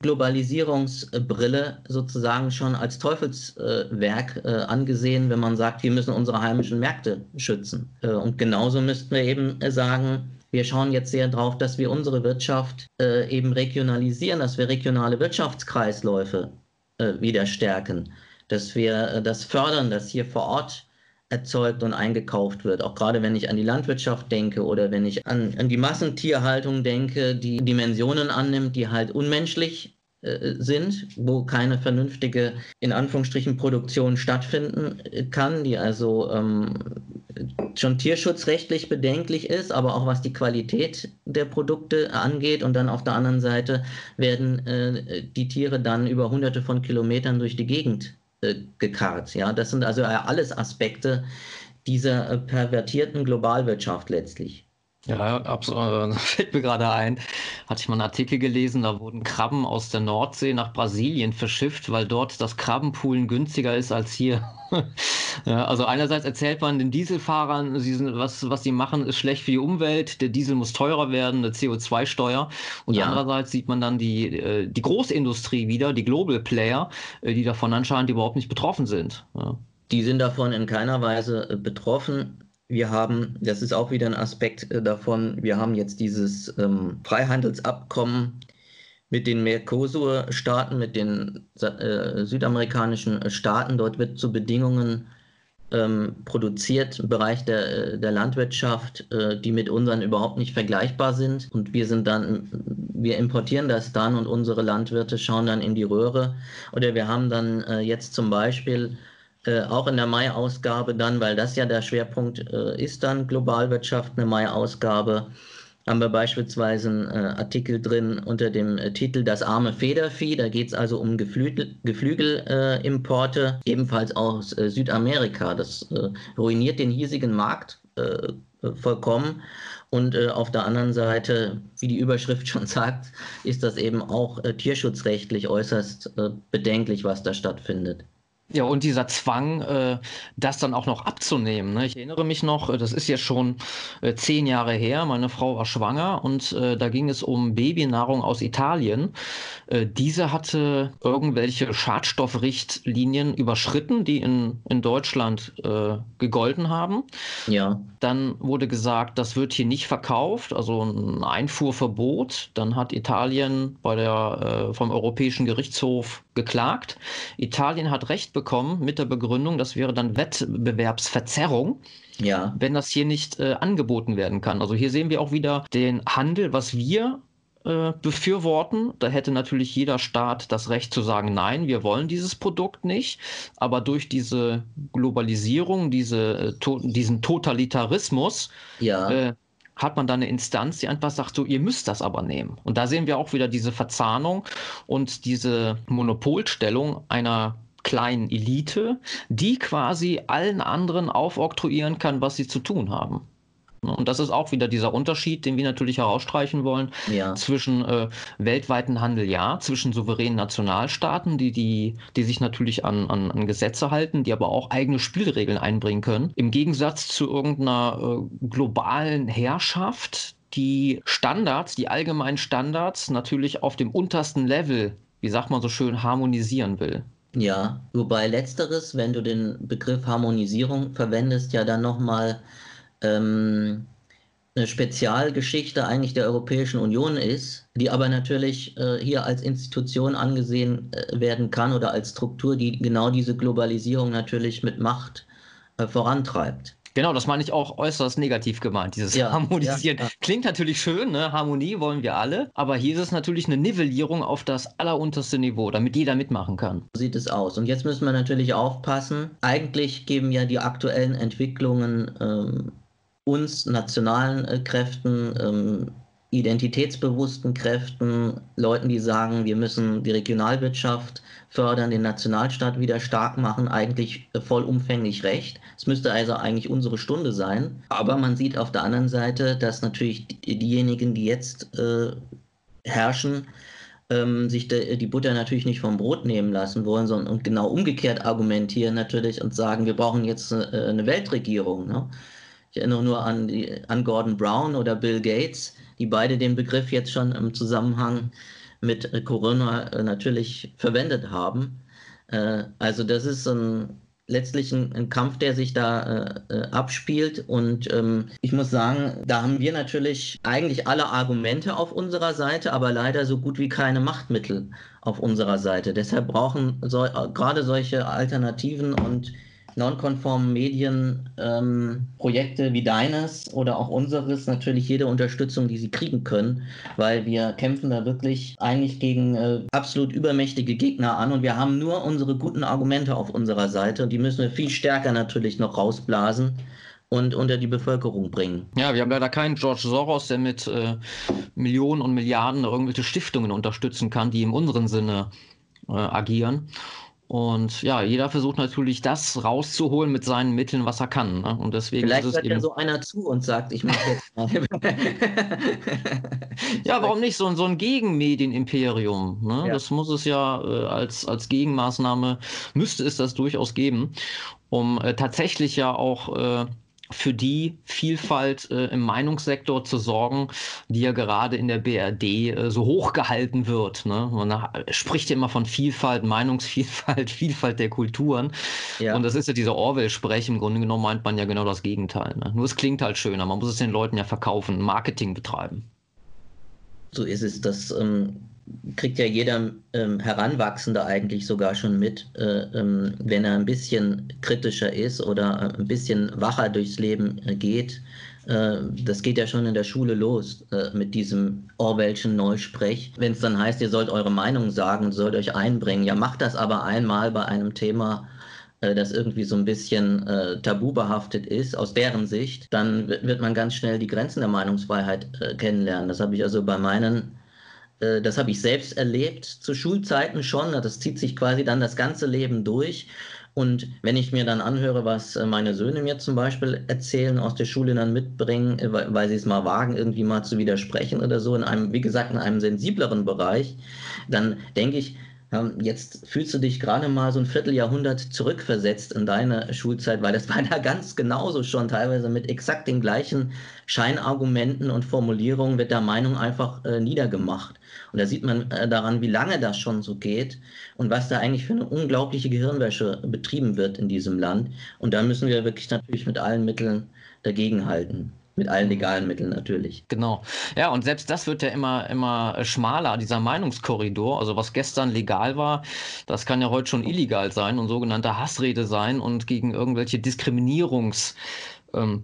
Globalisierungsbrille sozusagen schon als Teufelswerk angesehen, wenn man sagt, wir müssen unsere heimischen Märkte schützen. und genauso müssten wir eben sagen, wir schauen jetzt sehr darauf, dass wir unsere Wirtschaft äh, eben regionalisieren, dass wir regionale Wirtschaftskreisläufe äh, wieder stärken, dass wir äh, das fördern, dass hier vor Ort erzeugt und eingekauft wird. Auch gerade wenn ich an die Landwirtschaft denke oder wenn ich an, an die Massentierhaltung denke, die Dimensionen annimmt, die halt unmenschlich sind, wo keine vernünftige, in Anführungsstrichen, Produktion stattfinden äh, kann, die also ähm, schon tierschutzrechtlich bedenklich ist, aber auch was die Qualität der Produkte angeht. Und dann auf der anderen Seite werden äh, die Tiere dann über hunderte von Kilometern durch die Gegend äh, gekarrt. Ja? Das sind also alles Aspekte dieser äh, pervertierten Globalwirtschaft letztlich.
Ja, absolut. Fällt mir gerade ein, hatte ich mal einen Artikel gelesen, da wurden Krabben aus der Nordsee nach Brasilien verschifft, weil dort das Krabbenpoolen günstiger ist als hier. ja, also einerseits erzählt man den Dieselfahrern, sie sind, was, was sie machen, ist schlecht für die Umwelt, der Diesel muss teurer werden, eine CO2-Steuer. Und ja. andererseits sieht man dann die, äh, die Großindustrie wieder, die Global Player, äh, die davon anscheinend überhaupt nicht betroffen sind. Ja.
Die sind davon in keiner Weise äh, betroffen wir haben, das ist auch wieder ein Aspekt äh, davon, wir haben jetzt dieses ähm, Freihandelsabkommen mit den Mercosur-Staaten, mit den äh, südamerikanischen Staaten. Dort wird zu Bedingungen ähm, produziert im Bereich der, äh, der Landwirtschaft, äh, die mit unseren überhaupt nicht vergleichbar sind. Und wir sind dann, wir importieren das dann und unsere Landwirte schauen dann in die Röhre. Oder wir haben dann äh, jetzt zum Beispiel äh, auch in der Mai-Ausgabe dann, weil das ja der Schwerpunkt äh, ist dann Globalwirtschaft, eine Mai-Ausgabe, haben wir beispielsweise einen äh, Artikel drin unter dem äh, Titel Das arme Federvieh. Da geht es also um Geflügel, Geflügelimporte, ebenfalls aus äh, Südamerika. Das ruiniert den hiesigen Markt vollkommen. Und äh, auf der anderen Seite, wie die Überschrift schon sagt, ist das eben auch äh, tierschutzrechtlich äußerst äh, bedenklich, was da stattfindet.
Ja, und dieser Zwang, äh, das dann auch noch abzunehmen. Ne? Ich erinnere mich noch, äh, das ist jetzt schon äh, zehn Jahre her, meine Frau war schwanger und äh, da ging es um Babynahrung aus Italien. Äh, diese hatte irgendwelche Schadstoffrichtlinien überschritten, die in, in Deutschland äh, gegolten haben.
Ja.
Dann wurde gesagt, das wird hier nicht verkauft, also ein Einfuhrverbot. Dann hat Italien bei der, vom Europäischen Gerichtshof geklagt. Italien hat Recht bekommen mit der Begründung, das wäre dann Wettbewerbsverzerrung. Ja. Wenn das hier nicht äh, angeboten werden kann. Also hier sehen wir auch wieder den Handel, was wir äh, befürworten. Da hätte natürlich jeder Staat das Recht zu sagen, nein, wir wollen dieses Produkt nicht. Aber durch diese Globalisierung, diese, äh, to diesen Totalitarismus, ja. äh, hat man da eine Instanz, die einfach sagt, so, ihr müsst das aber nehmen. Und da sehen wir auch wieder diese Verzahnung und diese Monopolstellung einer kleinen Elite, die quasi allen anderen aufoktroyieren kann, was sie zu tun haben. Und das ist auch wieder dieser Unterschied, den wir natürlich herausstreichen wollen, ja. zwischen äh, weltweiten Handel, ja, zwischen souveränen Nationalstaaten, die, die, die sich natürlich an, an, an Gesetze halten, die aber auch eigene Spielregeln einbringen können, im Gegensatz zu irgendeiner äh, globalen Herrschaft, die Standards, die allgemeinen Standards natürlich auf dem untersten Level, wie sagt man so schön, harmonisieren will.
Ja, wobei letzteres, wenn du den Begriff Harmonisierung verwendest, ja dann nochmal ähm, eine Spezialgeschichte eigentlich der Europäischen Union ist, die aber natürlich äh, hier als Institution angesehen äh, werden kann oder als Struktur, die genau diese Globalisierung natürlich mit Macht äh, vorantreibt.
Genau, das meine ich auch äußerst negativ gemeint, dieses ja, Harmonisieren. Ja, ja. Klingt natürlich schön, ne? Harmonie wollen wir alle, aber hier ist es natürlich eine Nivellierung auf das allerunterste Niveau, damit jeder mitmachen kann.
So sieht es aus. Und jetzt müssen wir natürlich aufpassen. Eigentlich geben ja die aktuellen Entwicklungen ähm, uns nationalen äh, Kräften, ähm, identitätsbewussten Kräften, Leuten, die sagen, wir müssen die Regionalwirtschaft fördern, den Nationalstaat wieder stark machen, eigentlich äh, vollumfänglich recht. Es müsste also eigentlich unsere Stunde sein. Aber man sieht auf der anderen Seite, dass natürlich diejenigen, die jetzt äh, herrschen, ähm, sich de, die Butter natürlich nicht vom Brot nehmen lassen wollen, sondern und genau umgekehrt argumentieren natürlich und sagen, wir brauchen jetzt äh, eine Weltregierung. Ne? Ich erinnere nur an, die, an Gordon Brown oder Bill Gates, die beide den Begriff jetzt schon im Zusammenhang mit Corona äh, natürlich verwendet haben. Äh, also das ist ein, letztlich ein, ein, Kampf, der sich da äh, äh, abspielt. Und ähm, ich muss sagen, da haben wir natürlich eigentlich alle Argumente auf unserer Seite, aber leider so gut wie keine Machtmittel auf unserer Seite. Deshalb brauchen so, gerade solche Alternativen und nonkonformen Medienprojekte ähm, wie deines oder auch unseres natürlich jede Unterstützung, die sie kriegen können, weil wir kämpfen da wirklich eigentlich gegen äh, absolut übermächtige Gegner an und wir haben nur unsere guten Argumente auf unserer Seite und die müssen wir viel stärker natürlich noch rausblasen und unter die Bevölkerung bringen.
Ja, wir haben leider keinen George Soros, der mit äh, Millionen und Milliarden irgendwelche Stiftungen unterstützen kann, die im unseren Sinne äh, agieren. Und ja, jeder versucht natürlich das rauszuholen mit seinen Mitteln, was er kann. Ne? Und deswegen
Vielleicht hört ja so einer zu und sagt, ich mache jetzt mal.
ja, warum nicht? So, so ein Gegenmedienimperium. Ne? Ja. Das muss es ja äh, als, als Gegenmaßnahme, müsste es das durchaus geben, um äh, tatsächlich ja auch äh, für die Vielfalt äh, im Meinungssektor zu sorgen, die ja gerade in der BRD äh, so hochgehalten wird. Ne? Man spricht ja immer von Vielfalt, Meinungsvielfalt, Vielfalt der Kulturen. Ja. Und das ist ja dieser Orwell-Sprech. Im Grunde genommen meint man ja genau das Gegenteil. Ne? Nur es klingt halt schöner. Man muss es den Leuten ja verkaufen, Marketing betreiben.
So ist es. Das ähm, kriegt ja jeder ähm, Heranwachsende eigentlich sogar schon mit, äh, ähm, wenn er ein bisschen kritischer ist oder äh, ein bisschen wacher durchs Leben äh, geht. Äh, das geht ja schon in der Schule los äh, mit diesem Orwellschen Neusprech. Wenn es dann heißt, ihr sollt eure Meinung sagen, sollt euch einbringen, ja macht das aber einmal bei einem Thema, das irgendwie so ein bisschen äh, tabu behaftet ist, aus deren Sicht, dann wird man ganz schnell die Grenzen der Meinungsfreiheit kennenlernen. Das habe ich also bei meinen das habe ich selbst erlebt, zu Schulzeiten schon. Das zieht sich quasi dann das ganze Leben durch. Und wenn ich mir dann anhöre, was äh, meine Söhne mir zum Beispiel erzählen, aus der Schule dann mitbringen, äh, weil sie es mal wagen, irgendwie mal zu widersprechen oder so, in einem, wie gesagt, in einem sensibleren Bereich, dann denke ich, Jetzt fühlst du dich gerade mal so ein Vierteljahrhundert zurückversetzt in deine Schulzeit, weil das war da ganz genauso schon, teilweise mit exakt den gleichen Scheinargumenten und Formulierungen wird der Meinung einfach äh, niedergemacht. Und da sieht man äh, daran, wie lange das schon so geht und was da eigentlich für eine unglaubliche Gehirnwäsche betrieben wird in diesem Land. Und da müssen wir wirklich natürlich mit allen Mitteln dagegenhalten. Mit allen legalen Mitteln natürlich.
Genau. Ja, und selbst das wird ja immer, immer schmaler, dieser Meinungskorridor. Also was gestern legal war, das kann ja heute schon illegal sein und sogenannte Hassrede sein und gegen irgendwelche Diskriminierungs- ähm,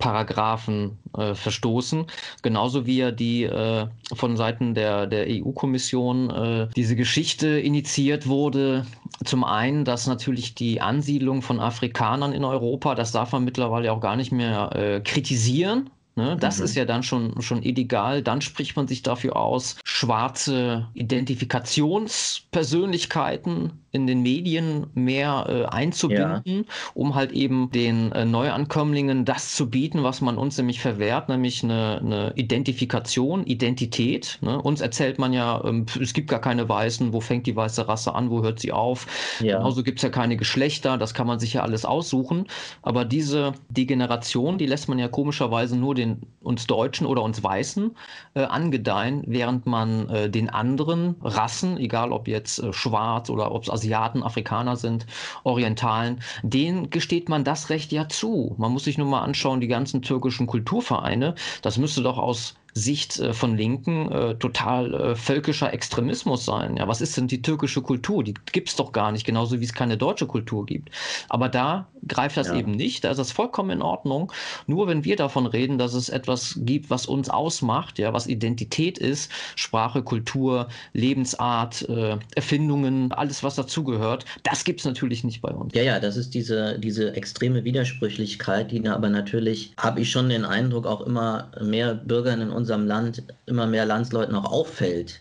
äh, verstoßen. Genauso wie ja die äh, von Seiten der, der EU-Kommission äh, diese Geschichte initiiert wurde. Zum einen, dass natürlich die Ansiedlung von Afrikanern in Europa, das darf man mittlerweile auch gar nicht mehr äh, kritisieren Ne? Das mhm. ist ja dann schon, schon illegal. Dann spricht man sich dafür aus, schwarze Identifikationspersönlichkeiten in den Medien mehr äh, einzubinden, ja. um halt eben den äh, Neuankömmlingen das zu bieten, was man uns nämlich verwehrt, nämlich eine, eine Identifikation, Identität. Ne? Uns erzählt man ja, ähm, es gibt gar keine Weißen, wo fängt die weiße Rasse an, wo hört sie auf. Ja. Genauso gibt es ja keine Geschlechter, das kann man sich ja alles aussuchen. Aber diese Degeneration, die lässt man ja komischerweise nur den uns Deutschen oder uns Weißen äh, angedeihen, während man äh, den anderen Rassen, egal ob jetzt äh, schwarz oder ob es Asiaten, Afrikaner sind, Orientalen, denen gesteht man das Recht ja zu. Man muss sich nur mal anschauen, die ganzen türkischen Kulturvereine, das müsste doch aus Sicht äh, von Linken äh, total äh, völkischer Extremismus sein. Ja, was ist denn die türkische Kultur? Die gibt es doch gar nicht, genauso wie es keine deutsche Kultur gibt. Aber da greift das ja. eben nicht. Da ist das vollkommen in Ordnung. Nur wenn wir davon reden, dass es etwas gibt, was uns ausmacht, ja, was Identität ist, Sprache, Kultur, Lebensart, Erfindungen, alles, was dazugehört, das gibt es natürlich nicht bei uns.
Ja, ja, das ist diese, diese extreme Widersprüchlichkeit, die aber natürlich, habe ich schon den Eindruck, auch immer mehr Bürgern in uns unserem Land immer mehr Landsleuten auch auffällt.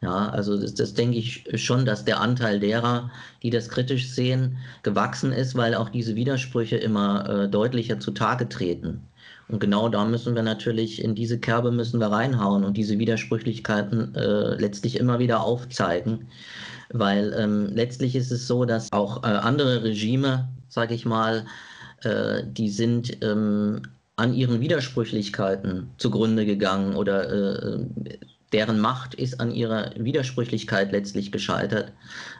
Ja, also das, das, denke ich schon, dass der Anteil derer, die das kritisch sehen, gewachsen ist, weil auch diese Widersprüche immer äh, deutlicher zutage treten. Und genau da müssen wir natürlich, in diese Kerbe müssen wir reinhauen und diese Widersprüchlichkeiten äh, letztlich immer wieder aufzeigen. Weil ähm, letztlich ist es so, dass auch äh, andere Regime, sage ich mal, äh, die sind ähm, an ihren Widersprüchlichkeiten zugrunde gegangen oder äh, deren Macht ist an ihrer Widersprüchlichkeit letztlich gescheitert,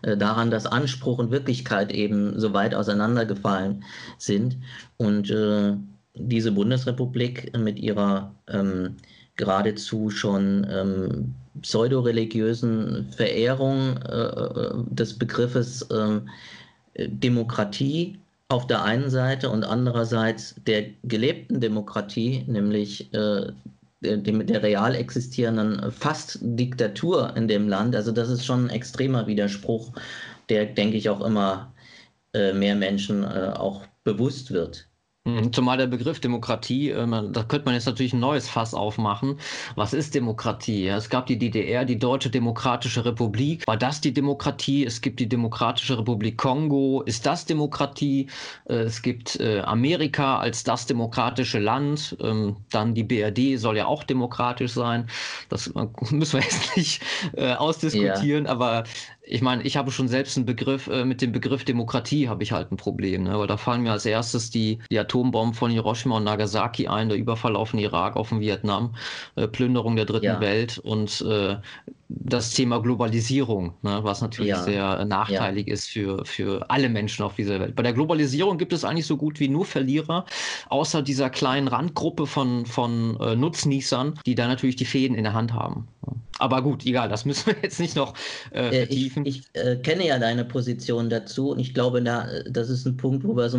äh, daran, dass Anspruch und Wirklichkeit eben so weit auseinandergefallen sind. Und äh, diese Bundesrepublik mit ihrer ähm, geradezu schon ähm, pseudoreligiösen Verehrung äh, des Begriffes ähm, Demokratie auf der einen Seite und andererseits der gelebten Demokratie, nämlich äh, der, der real existierenden fast Diktatur in dem Land. Also das ist schon ein extremer Widerspruch, der, denke ich, auch immer äh, mehr Menschen äh, auch bewusst wird.
Mhm, zumal der Begriff Demokratie, äh, da könnte man jetzt natürlich ein neues Fass aufmachen. Was ist Demokratie? es gab die DDR, die Deutsche Demokratische Republik. War das die Demokratie? Es gibt die Demokratische Republik Kongo. Ist das Demokratie? Äh, es gibt äh, Amerika als das demokratische Land. Ähm, dann die BRD soll ja auch demokratisch sein. Das müssen wir jetzt nicht ausdiskutieren, ja. aber ich meine, ich habe schon selbst einen Begriff, äh, mit dem Begriff Demokratie habe ich halt ein Problem, ne? weil da fallen mir als erstes die, die Atombomben von Hiroshima und Nagasaki ein, der Überfall auf den Irak, auf den Vietnam, äh, Plünderung der dritten ja. Welt und äh, das Thema Globalisierung, ne, was natürlich ja. sehr nachteilig ja. ist für, für alle Menschen auf dieser Welt. Bei der Globalisierung gibt es eigentlich so gut wie nur Verlierer, außer dieser kleinen Randgruppe von, von äh, Nutznießern, die da natürlich die Fäden in der Hand haben. Aber gut, egal, das müssen wir jetzt nicht noch äh,
äh vertiefen. Ich, ich äh, kenne ja deine Position dazu und ich glaube, da, das ist ein Punkt, wo wir so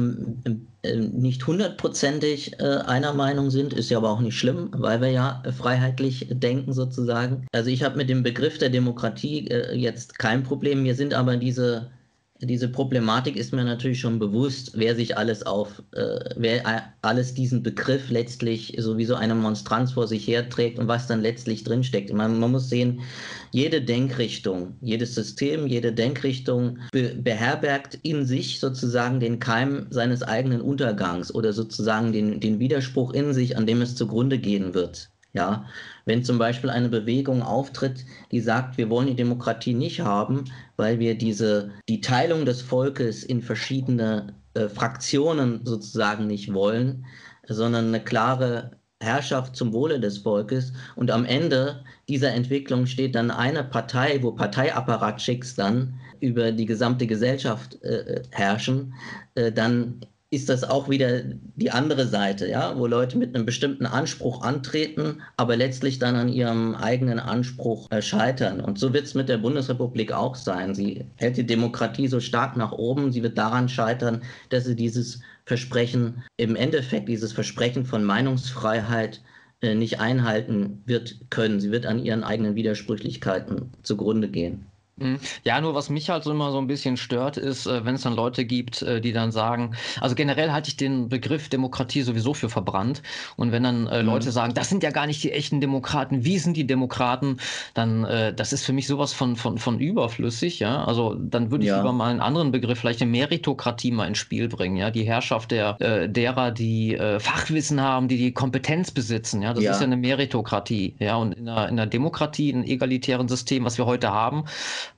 äh, nicht hundertprozentig äh, einer Meinung sind, ist ja aber auch nicht schlimm, weil wir ja freiheitlich denken sozusagen. Also ich habe mit dem Begriff der Demokratie äh, jetzt kein Problem. Mir sind aber diese diese Problematik ist mir natürlich schon bewusst, wer sich alles auf, äh, wer alles diesen Begriff letztlich sowieso eine Monstranz vor sich herträgt und was dann letztlich drinsteckt. Man, man muss sehen, jede Denkrichtung, jedes System, jede Denkrichtung be beherbergt in sich sozusagen den Keim seines eigenen Untergangs oder sozusagen den, den Widerspruch in sich, an dem es zugrunde gehen wird. Ja, wenn zum Beispiel eine Bewegung auftritt, die sagt, wir wollen die Demokratie nicht haben, weil wir diese, die Teilung des Volkes in verschiedene äh, Fraktionen sozusagen nicht wollen, sondern eine klare Herrschaft zum Wohle des Volkes. Und am Ende dieser Entwicklung steht dann eine Partei, wo Parteiapparatschicks dann über die gesamte Gesellschaft äh, herrschen, äh, dann ist das auch wieder die andere Seite, ja, wo Leute mit einem bestimmten Anspruch antreten, aber letztlich dann an ihrem eigenen Anspruch äh, scheitern. Und so wird es mit der Bundesrepublik auch sein. Sie hält die Demokratie so stark nach oben, sie wird daran scheitern, dass sie dieses Versprechen, im Endeffekt dieses Versprechen von Meinungsfreiheit äh, nicht einhalten wird können. Sie wird an ihren eigenen Widersprüchlichkeiten zugrunde gehen.
Mhm. Ja, nur was mich halt so immer so ein bisschen stört, ist, äh, wenn es dann Leute gibt, äh, die dann sagen, also generell halte ich den Begriff Demokratie sowieso für verbrannt. Und wenn dann äh, mhm. Leute sagen, das sind ja gar nicht die echten Demokraten, wie sind die Demokraten, dann äh, das ist für mich sowas von, von, von überflüssig, ja. Also dann würde ich ja. lieber mal einen anderen Begriff, vielleicht eine Meritokratie mal ins Spiel bringen, ja. Die Herrschaft der äh, derer, die äh, Fachwissen haben, die die Kompetenz besitzen, ja. Das ja. ist ja eine Meritokratie, ja. Und in einer, in einer Demokratie, in einem egalitären System, was wir heute haben,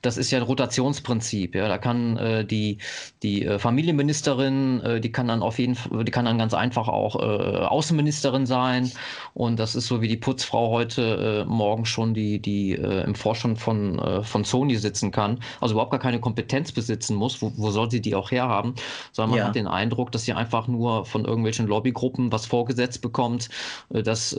das ist ja ein Rotationsprinzip. Ja, da kann äh, die die äh, Familienministerin, äh, die kann dann auf jeden Fall, die kann dann ganz einfach auch äh, Außenministerin sein. Und das ist so wie die Putzfrau heute äh, morgen schon die die im Vorstand von von Sony sitzen kann. Also überhaupt gar keine Kompetenz besitzen muss. Wo, wo soll sie die auch herhaben? Sondern man ja. hat den Eindruck, dass sie einfach nur von irgendwelchen Lobbygruppen was vorgesetzt bekommt. das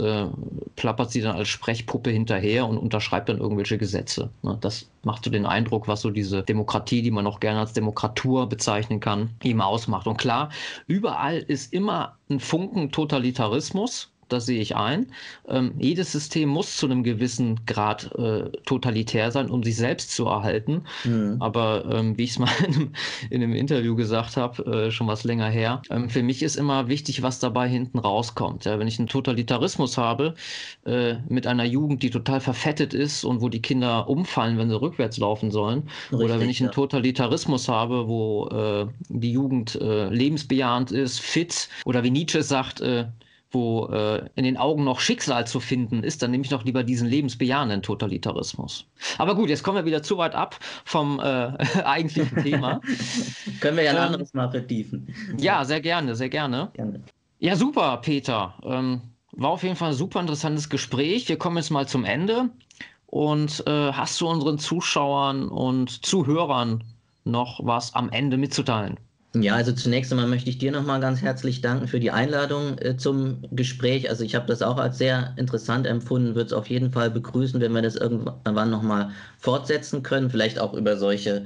plappert sie dann als Sprechpuppe hinterher und unterschreibt dann irgendwelche Gesetze. Ne? Das macht so den Eindruck, was so diese Demokratie, die man auch gerne als Demokratur bezeichnen kann, ihm ausmacht. Und klar, überall ist immer ein Funken Totalitarismus das sehe ich ein. Ähm, jedes System muss zu einem gewissen Grad äh, totalitär sein, um sich selbst zu erhalten. Mhm. Aber ähm, wie ich es mal in einem, in einem, Interview gesagt habe, äh, schon was länger her, ähm, für mich ist immer wichtig, was dabei hinten rauskommt. Ja, wenn ich einen Totalitarismus habe äh, mit einer Jugend, die total verfettet ist und wo die Kinder umfallen, wenn sie rückwärts laufen sollen, Richtig, oder wenn ich einen Totalitarismus habe, wo äh, die Jugend äh, lebensbejahend ist, fit, oder wie Nietzsche sagt, äh, wo äh, in den Augen noch Schicksal zu finden ist, dann nehme ich doch lieber diesen lebensbejahenden Totalitarismus. Aber gut, jetzt kommen wir wieder zu weit ab vom äh, eigentlichen Thema.
Können wir ja ein ähm, anderes Mal vertiefen.
Ja, sehr gerne, sehr gerne. gerne. Ja, super, Peter. Ähm, war auf jeden Fall ein super interessantes Gespräch. Wir kommen jetzt mal zum Ende. Und äh, hast du unseren Zuschauern und Zuhörern noch was am Ende mitzuteilen?
Ja, also zunächst einmal möchte ich dir nochmal ganz herzlich danken für die Einladung äh, zum Gespräch. Also ich habe das auch als sehr interessant empfunden, würde es auf jeden Fall begrüßen, wenn wir das irgendwann nochmal fortsetzen können, vielleicht auch über solche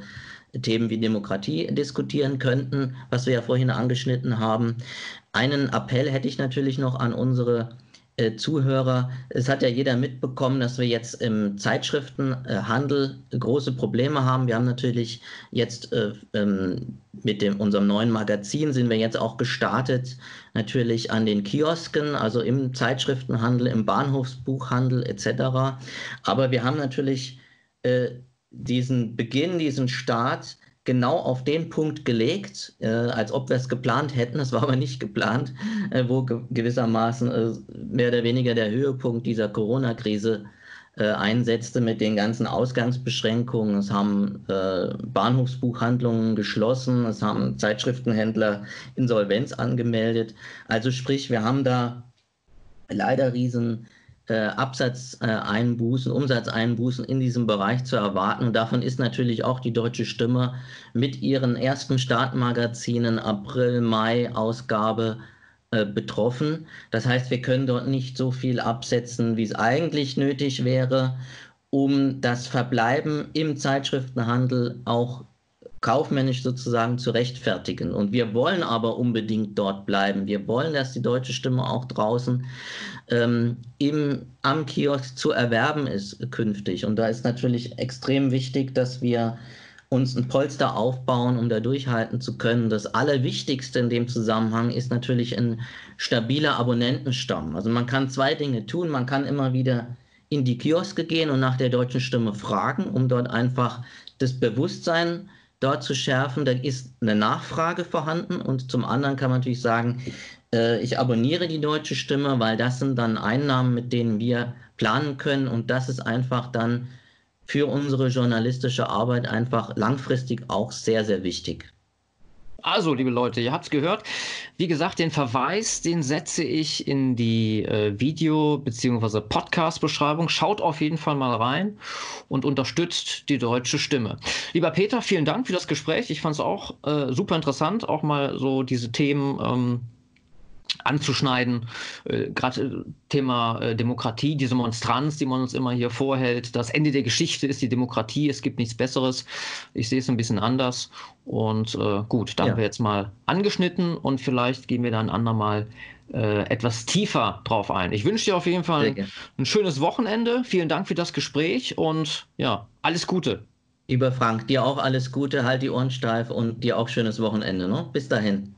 Themen wie Demokratie diskutieren könnten, was wir ja vorhin angeschnitten haben. Einen Appell hätte ich natürlich noch an unsere Zuhörer. Es hat ja jeder mitbekommen, dass wir jetzt im Zeitschriftenhandel große Probleme haben. Wir haben natürlich jetzt äh, ähm, mit dem, unserem neuen Magazin sind wir jetzt auch gestartet, natürlich an den Kiosken, also im Zeitschriftenhandel, im Bahnhofsbuchhandel etc. Aber wir haben natürlich äh, diesen Beginn, diesen Start genau auf den Punkt gelegt, äh, als ob wir es geplant hätten. Es war aber nicht geplant, äh, wo ge gewissermaßen äh, mehr oder weniger der Höhepunkt dieser Corona-Krise äh, einsetzte mit den ganzen Ausgangsbeschränkungen. Es haben äh, Bahnhofsbuchhandlungen geschlossen, es haben Zeitschriftenhändler Insolvenz angemeldet. Also sprich, wir haben da leider riesen äh, Absatzeinbußen, Umsatzeinbußen in diesem Bereich zu erwarten. Und davon ist natürlich auch die Deutsche Stimme mit ihren ersten Startmagazinen April, Mai Ausgabe äh, betroffen. Das heißt, wir können dort nicht so viel absetzen, wie es eigentlich nötig wäre, um das Verbleiben im Zeitschriftenhandel auch kaufmännisch sozusagen zu rechtfertigen. Und wir wollen aber unbedingt dort bleiben. Wir wollen, dass die deutsche Stimme auch draußen ähm, im, am Kiosk zu erwerben ist künftig. Und da ist natürlich extrem wichtig, dass wir uns ein Polster aufbauen, um da durchhalten zu können. Das Allerwichtigste in dem Zusammenhang ist natürlich ein stabiler Abonnentenstamm. Also man kann zwei Dinge tun. Man kann immer wieder in die Kioske gehen und nach der deutschen Stimme fragen, um dort einfach das Bewusstsein zu dort zu schärfen. Da ist eine Nachfrage vorhanden und zum anderen kann man natürlich sagen, äh, ich abonniere die deutsche Stimme, weil das sind dann Einnahmen, mit denen wir planen können und das ist einfach dann für unsere journalistische Arbeit einfach langfristig auch sehr, sehr wichtig.
Also, liebe Leute, ihr habt es gehört. Wie gesagt, den Verweis, den setze ich in die äh, Video- bzw. Podcast-Beschreibung. Schaut auf jeden Fall mal rein und unterstützt die deutsche Stimme. Lieber Peter, vielen Dank für das Gespräch. Ich fand es auch äh, super interessant, auch mal so diese Themen. Ähm, anzuschneiden. Äh, Gerade äh, Thema äh, Demokratie, diese Monstranz, die man uns immer hier vorhält. Das Ende der Geschichte ist die Demokratie. Es gibt nichts Besseres. Ich sehe es ein bisschen anders. Und äh, gut, da ja. haben wir jetzt mal angeschnitten und vielleicht gehen wir dann ein andermal äh, etwas tiefer drauf ein. Ich wünsche dir auf jeden Fall ein, ein schönes Wochenende. Vielen Dank für das Gespräch und ja, alles Gute.
Lieber Frank, dir auch alles Gute, halt die Ohren steif und dir auch schönes Wochenende. Ne? Bis dahin.